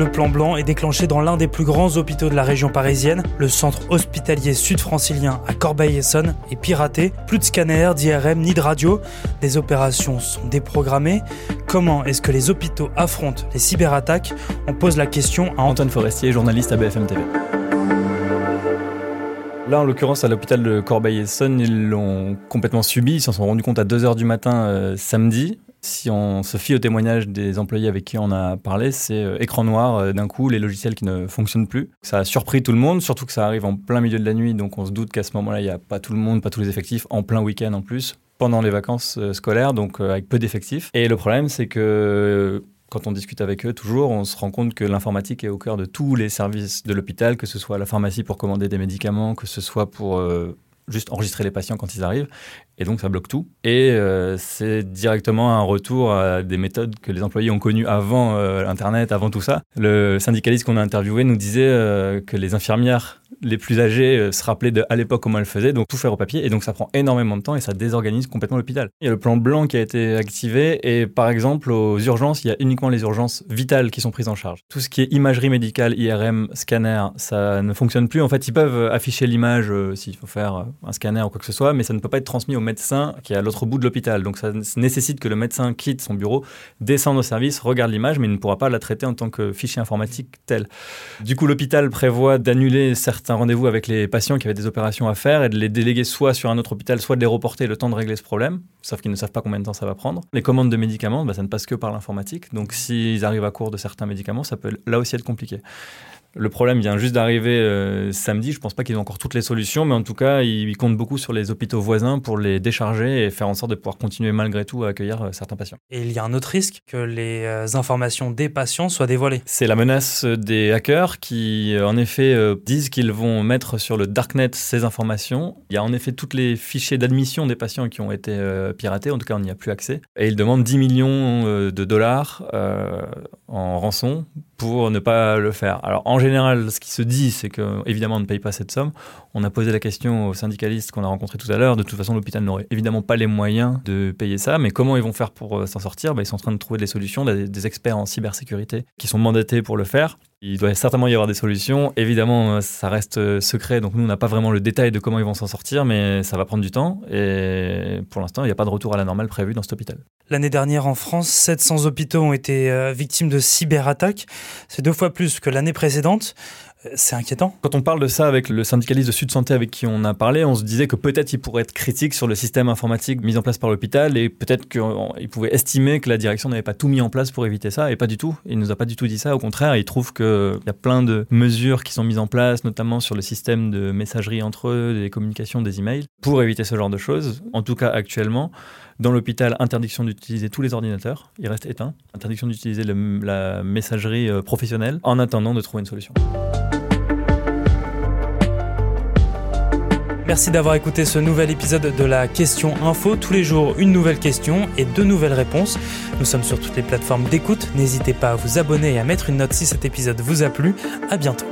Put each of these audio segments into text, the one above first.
Le plan blanc est déclenché dans l'un des plus grands hôpitaux de la région parisienne. Le centre hospitalier sud-francilien à Corbeil-Essonne est piraté. Plus de scanners, d'IRM ni de radio. Des opérations sont déprogrammées. Comment est-ce que les hôpitaux affrontent les cyberattaques? On pose la question à Antoine Forestier, journaliste à BFM TV. Là, en l'occurrence, à l'hôpital de Corbeil-Essonne, ils l'ont complètement subi. Ils s'en sont rendus compte à 2h du matin euh, samedi. Si on se fie au témoignage des employés avec qui on a parlé, c'est euh, écran noir euh, d'un coup, les logiciels qui ne fonctionnent plus. Ça a surpris tout le monde, surtout que ça arrive en plein milieu de la nuit, donc on se doute qu'à ce moment-là, il n'y a pas tout le monde, pas tous les effectifs, en plein week-end en plus, pendant les vacances scolaires, donc avec peu d'effectifs. Et le problème, c'est que quand on discute avec eux, toujours, on se rend compte que l'informatique est au cœur de tous les services de l'hôpital, que ce soit la pharmacie pour commander des médicaments, que ce soit pour euh, juste enregistrer les patients quand ils arrivent. Et donc, ça bloque tout. Et euh, c'est directement un retour à des méthodes que les employés ont connues avant euh, Internet, avant tout ça. Le syndicaliste qu'on a interviewé nous disait que les infirmières les plus âgés euh, se rappelaient de, à l'époque comment elles faisaient, donc tout faire au papier, et donc ça prend énormément de temps et ça désorganise complètement l'hôpital. Il y a le plan blanc qui a été activé, et par exemple, aux urgences, il y a uniquement les urgences vitales qui sont prises en charge. Tout ce qui est imagerie médicale, IRM, scanner, ça ne fonctionne plus. En fait, ils peuvent afficher l'image euh, s'il faut faire euh, un scanner ou quoi que ce soit, mais ça ne peut pas être transmis au médecin qui est à l'autre bout de l'hôpital. Donc ça nécessite que le médecin quitte son bureau, descende au service, regarde l'image, mais il ne pourra pas la traiter en tant que fichier informatique tel. Du coup, l'hôpital prévoit d'annuler certains rendez-vous avec les patients qui avaient des opérations à faire et de les déléguer soit sur un autre hôpital, soit de les reporter le temps de régler ce problème, sauf qu'ils ne savent pas combien de temps ça va prendre. Les commandes de médicaments, bah, ça ne passe que par l'informatique, donc s'ils arrivent à court de certains médicaments, ça peut là aussi être compliqué. Le problème vient juste d'arriver euh, samedi. Je pense pas qu'ils ont encore toutes les solutions, mais en tout cas, ils, comptent beaucoup sur les hôpitaux voisins pour les décharger et faire en sorte de pouvoir continuer malgré tout à accueillir euh, certains patients. Et il y a un autre risque que les euh, informations des patients soient dévoilées. C'est la menace des hackers qui, en effet, disent qu'ils vont mettre sur le darknet ces informations. Il y a en effet tous les fichiers d'admission des patients qui ont été piratés. En tout cas, on n'y a plus accès. Et ils demandent 10 millions de dollars en rançon pour ne pas le faire. Alors en général, ce qui se dit, c'est que évidemment on ne paye pas cette somme. On a posé la question aux syndicalistes qu'on a rencontrés tout à l'heure. De toute façon, l'hôpital n'aurait évidemment pas les moyens de payer ça, mais comment ils vont faire pour euh, s'en sortir? Ben, Ils sont en train de trouver des solutions, des experts en cybersécurité qui sont mandatés pour le faire. Il doit certainement y avoir des solutions. Évidemment, euh, ça reste euh, secret, donc nous, on n'a pas vraiment le détail de comment ils vont s'en sortir, mais ça va prendre du temps. Et pour l'instant, il n'y a pas de retour à la normale prévu dans cet hôpital. L'année dernière, en France, 700 hôpitaux ont été euh, victimes de cyberattaques. C'est deux fois plus que l'année précédente. C'est inquiétant. Quand on parle de ça avec le syndicaliste de Sud Santé avec qui on a parlé, on se disait que peut-être il pourrait être critique sur le système informatique mis en place par l'hôpital et peut-être qu'il pouvait estimer que la direction n'avait pas tout mis en place pour éviter ça et pas du tout. Il nous a pas du tout dit ça. Au contraire, il trouve qu'il y a plein de mesures qui sont mises en place, notamment sur le système de messagerie entre eux, des communications, des emails, pour éviter ce genre de choses. En tout cas, actuellement, dans l'hôpital, interdiction d'utiliser tous les ordinateurs. Il reste éteint. Interdiction d'utiliser la messagerie euh, professionnelle en attendant de trouver une solution. Merci d'avoir écouté ce nouvel épisode de la Question Info. Tous les jours, une nouvelle question et deux nouvelles réponses. Nous sommes sur toutes les plateformes d'écoute. N'hésitez pas à vous abonner et à mettre une note si cet épisode vous a plu. À bientôt.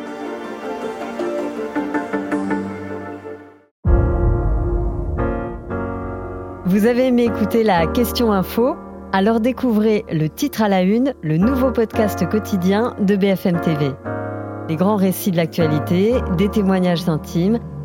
Vous avez aimé écouter la Question Info? Alors découvrez le titre à la une, le nouveau podcast quotidien de BFM TV. Les grands récits de l'actualité, des témoignages intimes